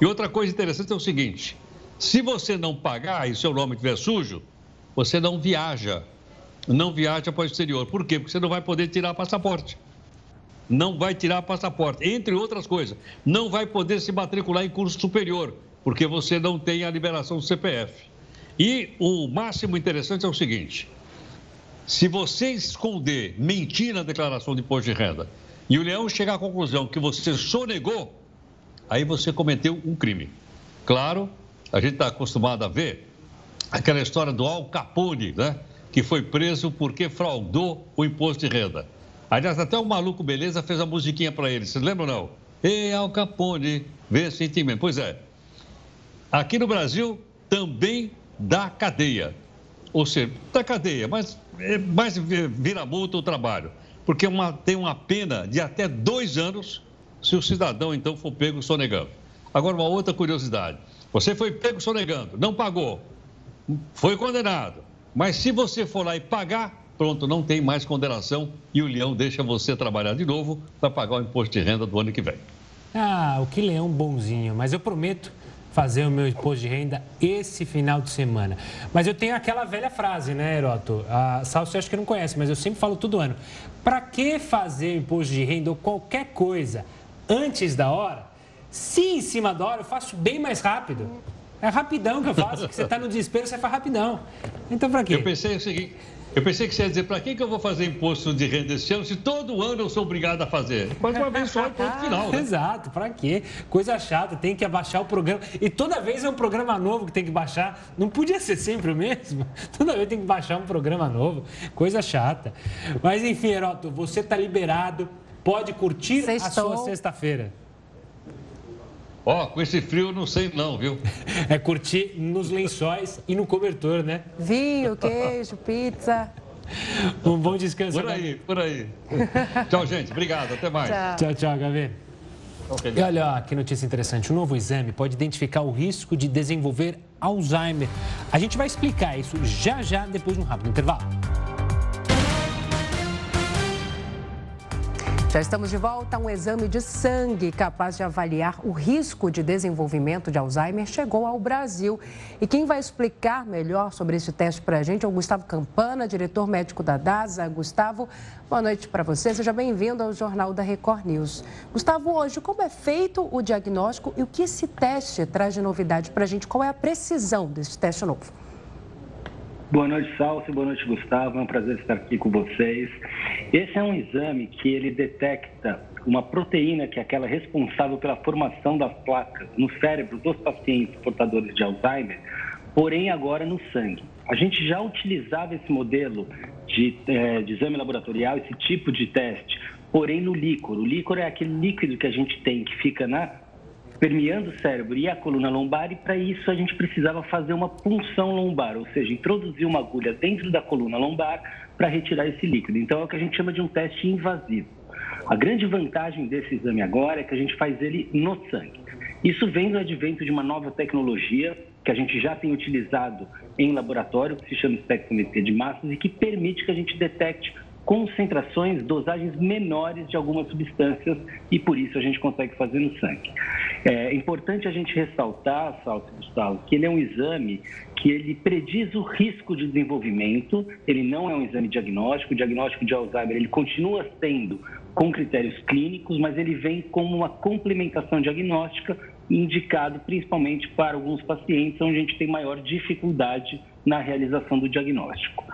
E outra coisa interessante é o seguinte, se você não pagar e seu nome estiver sujo, você não viaja. Não viaja para o exterior. Por quê? Porque você não vai poder tirar passaporte não vai tirar passaporte, entre outras coisas. Não vai poder se matricular em curso superior, porque você não tem a liberação do CPF. E o máximo interessante é o seguinte: se você esconder, mentir na declaração de imposto de renda, e o leão chegar à conclusão que você sonegou, aí você cometeu um crime. Claro, a gente está acostumado a ver aquela história do Al Capone, né? Que foi preso porque fraudou o imposto de renda. Aliás, até o Maluco Beleza fez a musiquinha para ele. Vocês lembram não? Ei, Al Capone, vê sentimento. Pois é. Aqui no Brasil também dá cadeia. Ou seja, dá cadeia, mas mais vira multa o trabalho. Porque uma, tem uma pena de até dois anos se o cidadão, então, for pego sonegando. Agora, uma outra curiosidade. Você foi pego sonegando, não pagou, foi condenado. Mas se você for lá e pagar, pronto, não tem mais condenação e o leão deixa você trabalhar de novo para pagar o imposto de renda do ano que vem. Ah, o que leão bonzinho, mas eu prometo fazer o meu imposto de renda esse final de semana. Mas eu tenho aquela velha frase, né, Heroto? A Sal, você acha que não conhece, mas eu sempre falo todo ano. Para que fazer imposto de renda ou qualquer coisa antes da hora, se em cima da hora eu faço bem mais rápido? É rapidão que eu faço, porque você está no desespero, você faz rapidão. Então, para quê? Eu pensei o seguinte, eu pensei que você ia dizer, para que, que eu vou fazer imposto de renda esse ano se todo ano eu sou obrigado a fazer? Pode uma vez só e ponto final. Né? Exato, para quê? Coisa chata, tem que abaixar o programa. E toda vez é um programa novo que tem que baixar. Não podia ser sempre o mesmo. Toda vez tem que baixar um programa novo. Coisa chata. Mas enfim, Heroto, você está liberado. Pode curtir Sextou. a sua sexta-feira. Ó, oh, com esse frio não sei não, viu? É curtir nos lençóis e no cobertor, né? Vinho, queijo, pizza. Um bom descanso. Por aí, por aí. tchau, gente. Obrigado. Até mais. Tchau, tchau, tchau Gabi. Okay. E olha que notícia interessante. O novo exame pode identificar o risco de desenvolver Alzheimer. A gente vai explicar isso já já depois de um rápido intervalo. Já estamos de volta. Um exame de sangue capaz de avaliar o risco de desenvolvimento de Alzheimer chegou ao Brasil. E quem vai explicar melhor sobre esse teste para a gente é o Gustavo Campana, diretor médico da DASA. Gustavo, boa noite para você. Seja bem-vindo ao Jornal da Record News. Gustavo, hoje, como é feito o diagnóstico e o que esse teste traz de novidade para a gente? Qual é a precisão desse teste novo? Boa noite, Salso. Boa noite, Gustavo. É um prazer estar aqui com vocês. Esse é um exame que ele detecta uma proteína que é aquela responsável pela formação das placas no cérebro dos pacientes portadores de Alzheimer, porém agora no sangue. A gente já utilizava esse modelo de, é, de exame laboratorial, esse tipo de teste, porém no líquor. O líquor é aquele líquido que a gente tem que fica na permeando o cérebro e a coluna lombar, e para isso a gente precisava fazer uma punção lombar, ou seja, introduzir uma agulha dentro da coluna lombar para retirar esse líquido. Então é o que a gente chama de um teste invasivo. A grande vantagem desse exame agora é que a gente faz ele no sangue. Isso vem do advento de uma nova tecnologia que a gente já tem utilizado em laboratório, que se chama espectrometria de massas e que permite que a gente detecte concentrações, dosagens menores de algumas substâncias e por isso a gente consegue fazer no sangue. É importante a gente ressaltar, Salto Gustavo, que ele é um exame que ele prediz o risco de desenvolvimento, ele não é um exame diagnóstico, o diagnóstico de Alzheimer ele continua sendo com critérios clínicos, mas ele vem como uma complementação diagnóstica indicado principalmente para alguns pacientes onde a gente tem maior dificuldade na realização do diagnóstico.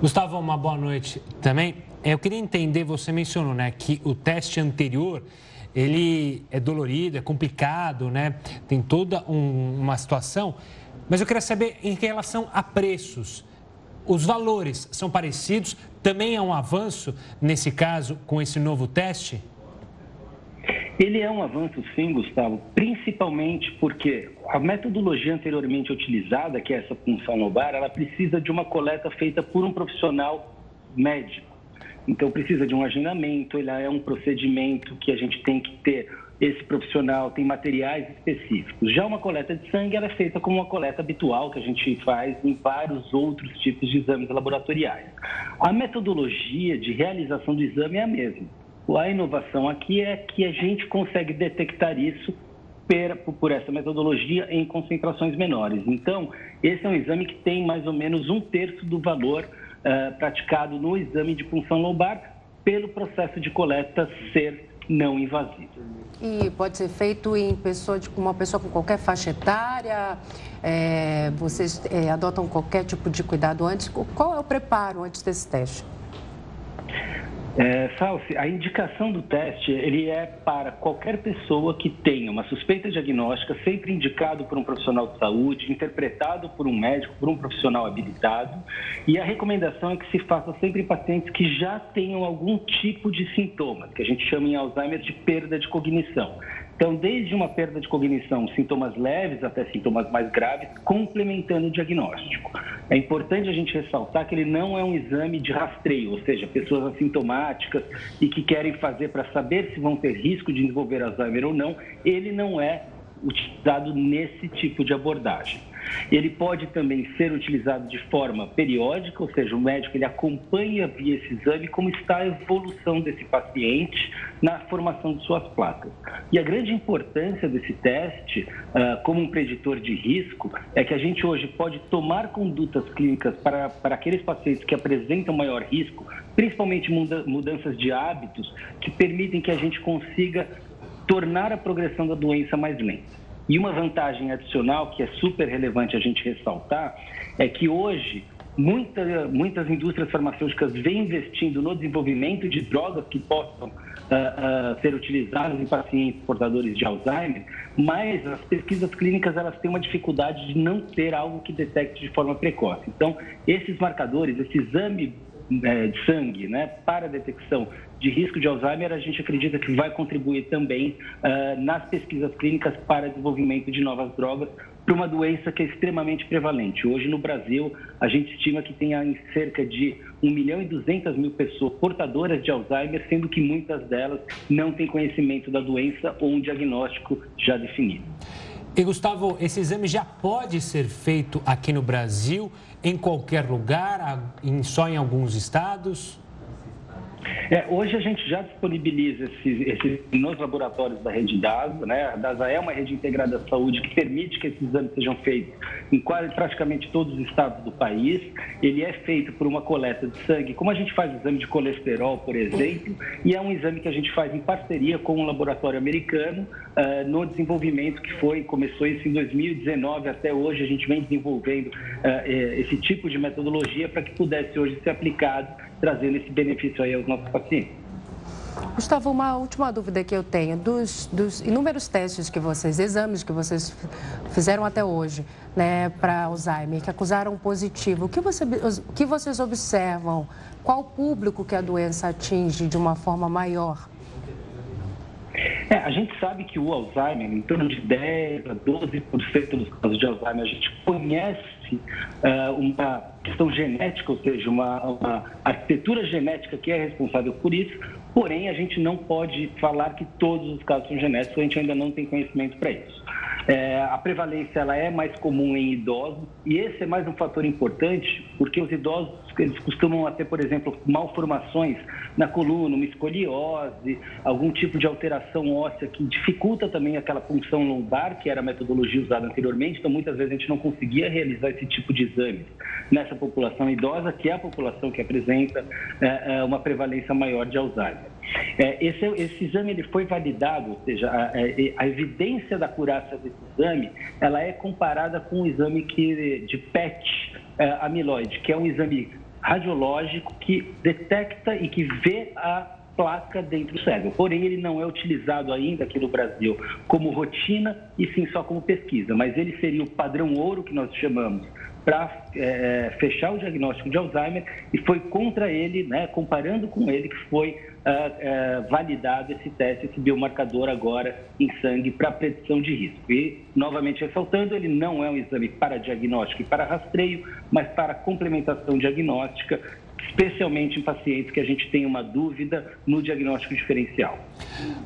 Gustavo, uma boa noite também. Eu queria entender, você mencionou né, que o teste anterior ele é dolorido, é complicado, né? Tem toda um, uma situação. Mas eu queria saber em relação a preços. Os valores são parecidos? Também é um avanço, nesse caso, com esse novo teste? Ele é um avanço, sim, Gustavo, principalmente porque a metodologia anteriormente utilizada, que é essa função lobar, ela precisa de uma coleta feita por um profissional médico. Então, precisa de um agendamento, ele é um procedimento que a gente tem que ter esse profissional, tem materiais específicos. Já uma coleta de sangue, ela é feita como uma coleta habitual que a gente faz em vários outros tipos de exames laboratoriais. A metodologia de realização do exame é a mesma. A inovação aqui é que a gente consegue detectar isso por essa metodologia em concentrações menores. Então, esse é um exame que tem mais ou menos um terço do valor uh, praticado no exame de punção lombar pelo processo de coleta ser não invasivo. E pode ser feito em pessoa de uma pessoa com qualquer faixa etária? É, vocês é, adotam qualquer tipo de cuidado antes? Qual é o preparo antes desse teste? É, Salsi, a indicação do teste ele é para qualquer pessoa que tenha uma suspeita diagnóstica, sempre indicado por um profissional de saúde, interpretado por um médico, por um profissional habilitado. E a recomendação é que se faça sempre em pacientes que já tenham algum tipo de sintomas, que a gente chama em Alzheimer de perda de cognição. Então, desde uma perda de cognição, sintomas leves até sintomas mais graves, complementando o diagnóstico. É importante a gente ressaltar que ele não é um exame de rastreio, ou seja, pessoas assintomáticas e que querem fazer para saber se vão ter risco de desenvolver Alzheimer ou não, ele não é utilizado nesse tipo de abordagem. Ele pode também ser utilizado de forma periódica, ou seja, o médico ele acompanha via esse exame como está a evolução desse paciente na formação de suas placas. E a grande importância desse teste, uh, como um preditor de risco, é que a gente hoje pode tomar condutas clínicas para, para aqueles pacientes que apresentam maior risco, principalmente mudanças de hábitos, que permitem que a gente consiga tornar a progressão da doença mais lenta. E uma vantagem adicional que é super relevante a gente ressaltar é que hoje muita, muitas indústrias farmacêuticas vêm investindo no desenvolvimento de drogas que possam uh, uh, ser utilizadas em pacientes portadores de Alzheimer, mas as pesquisas clínicas elas têm uma dificuldade de não ter algo que detecte de forma precoce. Então, esses marcadores, esse exame é, de sangue né, para detecção de risco de Alzheimer, a gente acredita que vai contribuir também uh, nas pesquisas clínicas para desenvolvimento de novas drogas para uma doença que é extremamente prevalente. Hoje no Brasil, a gente estima que tenha cerca de 1 milhão e 200 mil pessoas portadoras de Alzheimer, sendo que muitas delas não têm conhecimento da doença ou um diagnóstico já definido. E Gustavo, esse exame já pode ser feito aqui no Brasil, em qualquer lugar, só em alguns estados? É, hoje a gente já disponibiliza esses, esses, nos laboratórios da rede DASA, né? A DASA é uma rede integrada de saúde que permite que esses exames sejam feitos em quase praticamente todos os estados do país. Ele é feito por uma coleta de sangue, como a gente faz o exame de colesterol, por exemplo, e é um exame que a gente faz em parceria com um laboratório americano uh, no desenvolvimento que foi, começou isso em 2019 até hoje, a gente vem desenvolvendo uh, esse tipo de metodologia para que pudesse hoje ser aplicado trazendo esse benefício aí aos nossos pacientes. Gustavo, uma última dúvida que eu tenho. Dos, dos, inúmeros testes que vocês, exames que vocês fizeram até hoje, né, para Alzheimer, que acusaram positivo, o que, você, o que vocês observam? Qual público que a doença atinge de uma forma maior? É, a gente sabe que o Alzheimer, em torno de 10 a 12% dos casos de Alzheimer, a gente conhece uh, uma questão genética, ou seja, uma, uma arquitetura genética que é responsável por isso, porém a gente não pode falar que todos os casos são genéticos, a gente ainda não tem conhecimento para isso. É, a prevalência ela é mais comum em idosos e esse é mais um fator importante porque os idosos eles costumam ter, por exemplo, malformações na coluna, uma escoliose, algum tipo de alteração óssea que dificulta também aquela função lombar, que era a metodologia usada anteriormente. Então, muitas vezes a gente não conseguia realizar esse tipo de exames nessa população idosa, que é a população que apresenta é, é uma prevalência maior de Alzheimer. É, esse, esse, exame ele foi validado, ou seja, a, a, evidência da curaça desse exame, ela é comparada com o exame que, de PET é, amiloide, que é um exame radiológico que detecta e que vê a placa dentro do cérebro. Porém, ele não é utilizado ainda aqui no Brasil como rotina e sim só como pesquisa, mas ele seria o padrão ouro que nós chamamos para é, fechar o diagnóstico de Alzheimer e foi contra ele, né, comparando com ele, que foi uh, validado esse teste, esse biomarcador agora em sangue para predição de risco. E, novamente ressaltando, ele não é um exame para diagnóstico e para rastreio, mas para complementação diagnóstica, especialmente em pacientes que a gente tem uma dúvida no diagnóstico diferencial.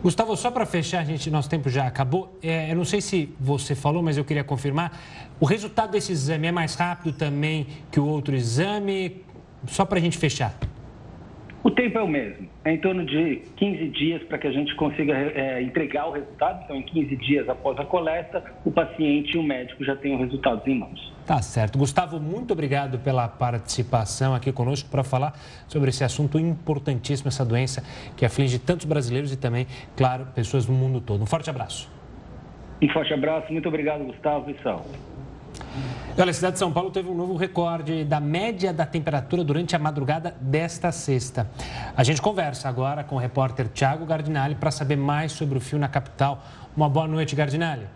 Gustavo, só para fechar, a gente, nosso tempo já acabou. É, eu não sei se você falou, mas eu queria confirmar. O resultado desse exame é mais rápido também que o outro exame? Só para a gente fechar. O tempo é o mesmo, é em torno de 15 dias para que a gente consiga é, entregar o resultado. Então, em 15 dias após a coleta, o paciente e o médico já têm os resultados em mãos. Tá certo. Gustavo, muito obrigado pela participação aqui conosco para falar sobre esse assunto importantíssimo, essa doença que aflige tantos brasileiros e também, claro, pessoas no mundo todo. Um forte abraço. Um forte abraço, muito obrigado, Gustavo e Sal. Olha, a cidade de São Paulo teve um novo recorde da média da temperatura durante a madrugada desta sexta. A gente conversa agora com o repórter Tiago Gardinali para saber mais sobre o fio na capital. Uma boa noite, Gardinali.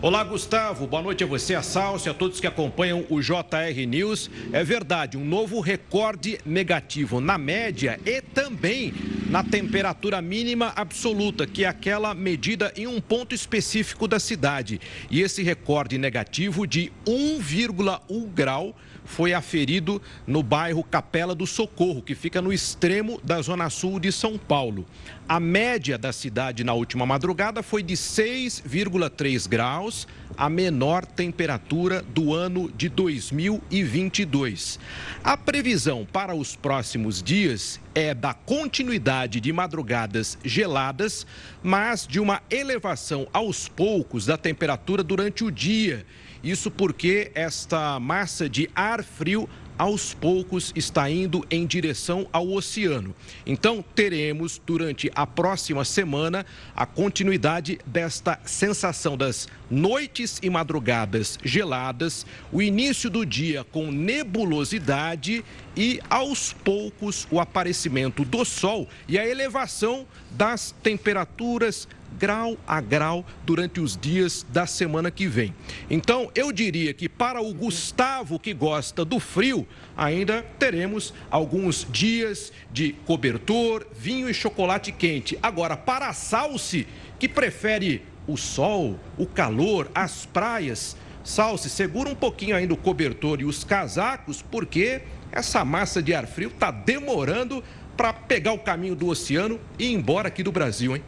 Olá, Gustavo. Boa noite a você, a Salsi, a todos que acompanham o JR News. É verdade, um novo recorde negativo na média e também na temperatura mínima absoluta, que é aquela medida em um ponto específico da cidade. E esse recorde negativo de 1,1 grau foi aferido no bairro Capela do Socorro, que fica no extremo da zona sul de São Paulo. A média da cidade na última madrugada foi de 6,3 graus, a menor temperatura do ano de 2022. A previsão para os próximos dias é da continuidade de madrugadas geladas, mas de uma elevação aos poucos da temperatura durante o dia isso porque esta massa de ar frio aos poucos está indo em direção ao oceano. Então, teremos durante a próxima semana a continuidade desta sensação das noites e madrugadas geladas, o início do dia com nebulosidade e, aos poucos, o aparecimento do sol e a elevação das temperaturas grau a grau durante os dias da semana que vem. Então, eu diria que para o Gustavo que gosta do frio, ainda teremos alguns dias de cobertor, vinho e chocolate quente. Agora, para a Salsi, que prefere o sol, o calor, as praias, Salsi, segura um pouquinho ainda o cobertor e os casacos, porque essa massa de ar frio está demorando para pegar o caminho do oceano e ir embora aqui do Brasil, hein?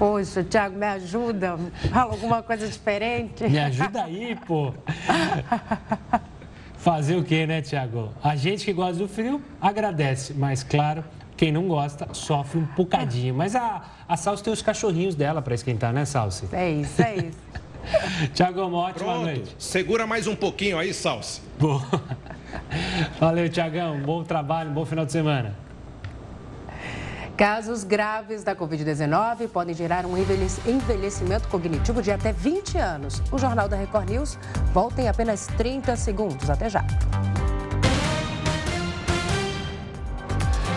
Poxa, Thiago, me ajuda. Fala alguma coisa diferente. Me ajuda aí, pô. Fazer o quê, né, Thiago? A gente que gosta do frio agradece, mas claro, quem não gosta sofre um bocadinho. Mas a, a Salsi tem os cachorrinhos dela para esquentar, né, Salsi? É isso, é isso. Tiago, uma ótima Pronto. noite. Segura mais um pouquinho aí, Salsi. Boa. Valeu, Tiagão. Bom trabalho, bom final de semana. Casos graves da Covid-19 podem gerar um envelhecimento cognitivo de até 20 anos. O Jornal da Record News volta em apenas 30 segundos. Até já.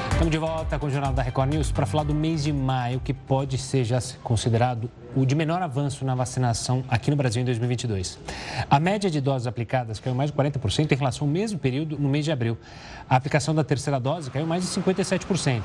Estamos de volta com o Jornal da Record News para falar do mês de maio, que pode ser já considerado o de menor avanço na vacinação aqui no Brasil em 2022. A média de doses aplicadas caiu mais de 40% em relação ao mesmo período no mês de abril. A aplicação da terceira dose caiu mais de 57%.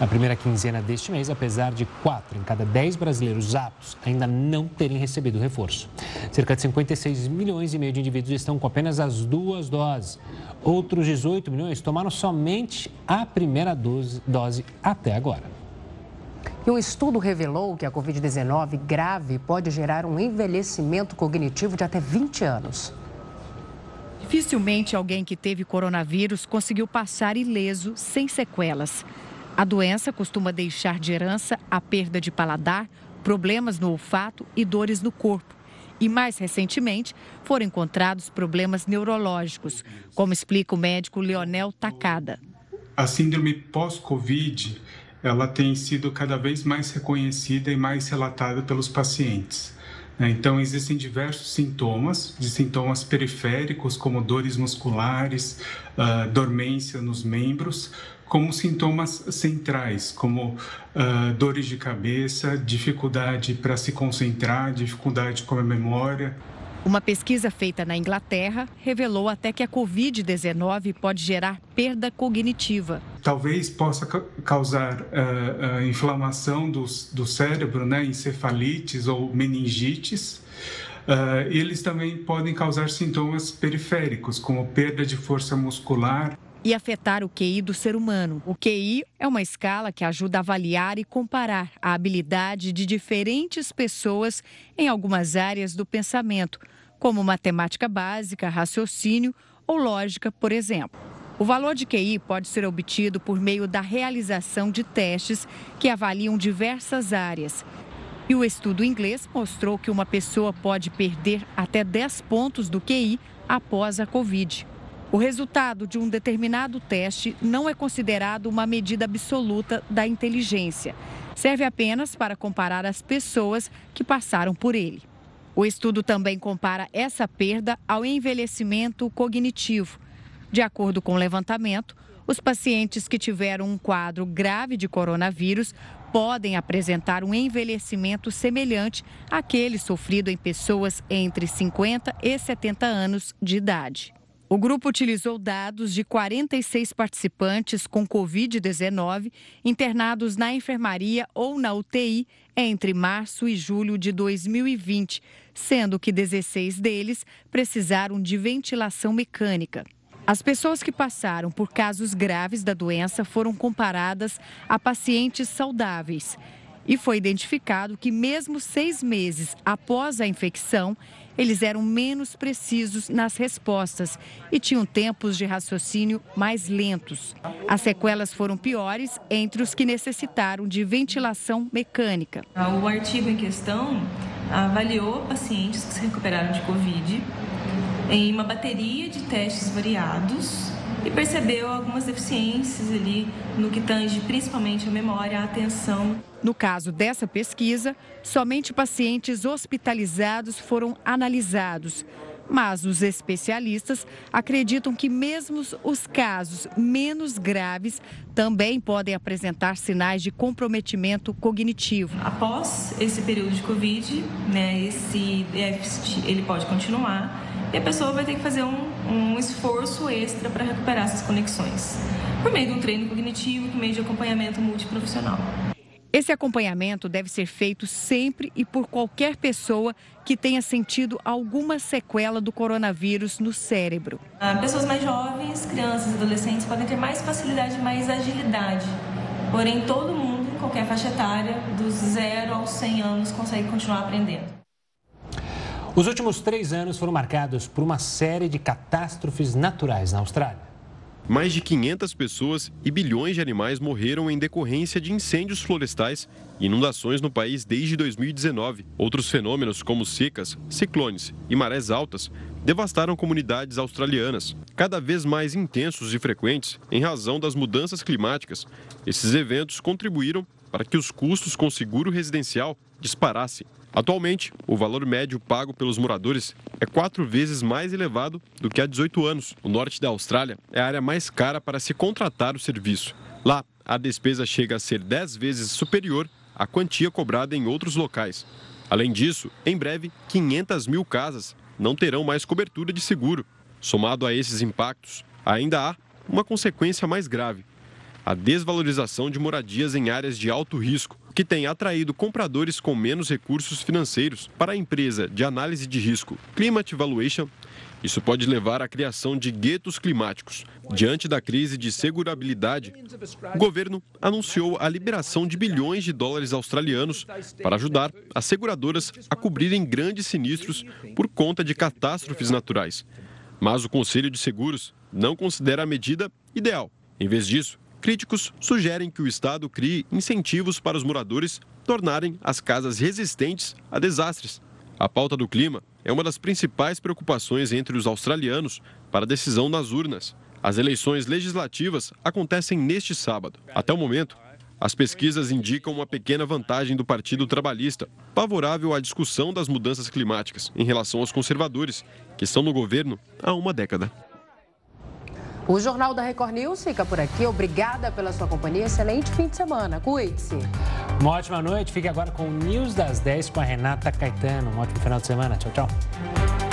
Na primeira quinzena deste mês, apesar de 4 em cada 10 brasileiros aptos ainda não terem recebido reforço. Cerca de 56 milhões e meio de indivíduos estão com apenas as duas doses. Outros 18 milhões tomaram somente a primeira dose, dose até agora. E um estudo revelou que a Covid-19 grave pode gerar um envelhecimento cognitivo de até 20 anos. Dificilmente alguém que teve coronavírus conseguiu passar ileso, sem sequelas. A doença costuma deixar de herança a perda de paladar, problemas no olfato e dores no corpo. E mais recentemente, foram encontrados problemas neurológicos, como explica o médico Leonel Tacada. A síndrome pós-Covid ela tem sido cada vez mais reconhecida e mais relatada pelos pacientes. Né? Então, existem diversos sintomas, de sintomas periféricos, como dores musculares, uh, dormência nos membros, como sintomas centrais, como uh, dores de cabeça, dificuldade para se concentrar, dificuldade com a memória. Uma pesquisa feita na Inglaterra revelou até que a Covid-19 pode gerar perda cognitiva. Talvez possa causar uh, inflamação do, do cérebro, né, encefalites ou meningites. Uh, eles também podem causar sintomas periféricos, como perda de força muscular, e afetar o QI do ser humano. O QI é uma escala que ajuda a avaliar e comparar a habilidade de diferentes pessoas em algumas áreas do pensamento, como matemática básica, raciocínio ou lógica, por exemplo. O valor de QI pode ser obtido por meio da realização de testes que avaliam diversas áreas. E o estudo inglês mostrou que uma pessoa pode perder até 10 pontos do QI após a Covid. O resultado de um determinado teste não é considerado uma medida absoluta da inteligência. Serve apenas para comparar as pessoas que passaram por ele. O estudo também compara essa perda ao envelhecimento cognitivo. De acordo com o levantamento, os pacientes que tiveram um quadro grave de coronavírus podem apresentar um envelhecimento semelhante àquele sofrido em pessoas entre 50 e 70 anos de idade. O grupo utilizou dados de 46 participantes com Covid-19 internados na enfermaria ou na UTI entre março e julho de 2020, sendo que 16 deles precisaram de ventilação mecânica. As pessoas que passaram por casos graves da doença foram comparadas a pacientes saudáveis. E foi identificado que, mesmo seis meses após a infecção, eles eram menos precisos nas respostas e tinham tempos de raciocínio mais lentos. As sequelas foram piores entre os que necessitaram de ventilação mecânica. O artigo em questão avaliou pacientes que se recuperaram de Covid em uma bateria de testes variados e percebeu algumas deficiências ali no que tange principalmente a memória, a atenção. No caso dessa pesquisa, somente pacientes hospitalizados foram analisados. Mas os especialistas acreditam que mesmo os casos menos graves também podem apresentar sinais de comprometimento cognitivo. Após esse período de Covid, né, esse déficit ele pode continuar e a pessoa vai ter que fazer um, um esforço extra para recuperar essas conexões, por meio de um treino cognitivo, por meio de acompanhamento multiprofissional. Esse acompanhamento deve ser feito sempre e por qualquer pessoa que tenha sentido alguma sequela do coronavírus no cérebro. Ah, pessoas mais jovens, crianças, adolescentes podem ter mais facilidade, mais agilidade. Porém, todo mundo, em qualquer faixa etária, dos 0 aos 100 anos, consegue continuar aprendendo. Os últimos três anos foram marcados por uma série de catástrofes naturais na Austrália. Mais de 500 pessoas e bilhões de animais morreram em decorrência de incêndios florestais e inundações no país desde 2019. Outros fenômenos, como secas, ciclones e marés altas, devastaram comunidades australianas, cada vez mais intensos e frequentes em razão das mudanças climáticas. Esses eventos contribuíram para que os custos com seguro residencial disparassem. Atualmente, o valor médio pago pelos moradores é quatro vezes mais elevado do que há 18 anos. O norte da Austrália é a área mais cara para se contratar o serviço. Lá, a despesa chega a ser 10 vezes superior à quantia cobrada em outros locais. Além disso, em breve, 500 mil casas não terão mais cobertura de seguro. Somado a esses impactos, ainda há uma consequência mais grave: a desvalorização de moradias em áreas de alto risco, que tem atraído compradores com menos recursos financeiros para a empresa de análise de risco Climate Valuation. Isso pode levar à criação de guetos climáticos. Diante da crise de segurabilidade, o governo anunciou a liberação de bilhões de dólares australianos para ajudar as seguradoras a cobrirem grandes sinistros por conta de catástrofes naturais. Mas o Conselho de Seguros não considera a medida ideal. Em vez disso, Críticos sugerem que o Estado crie incentivos para os moradores tornarem as casas resistentes a desastres. A pauta do clima é uma das principais preocupações entre os australianos para a decisão nas urnas. As eleições legislativas acontecem neste sábado. Até o momento, as pesquisas indicam uma pequena vantagem do Partido Trabalhista, favorável à discussão das mudanças climáticas, em relação aos conservadores, que estão no governo há uma década. O Jornal da Record News fica por aqui. Obrigada pela sua companhia. Excelente fim de semana. Cuide-se. Uma ótima noite. Fique agora com o News das 10 com a Renata Caetano. Um ótimo final de semana. Tchau, tchau.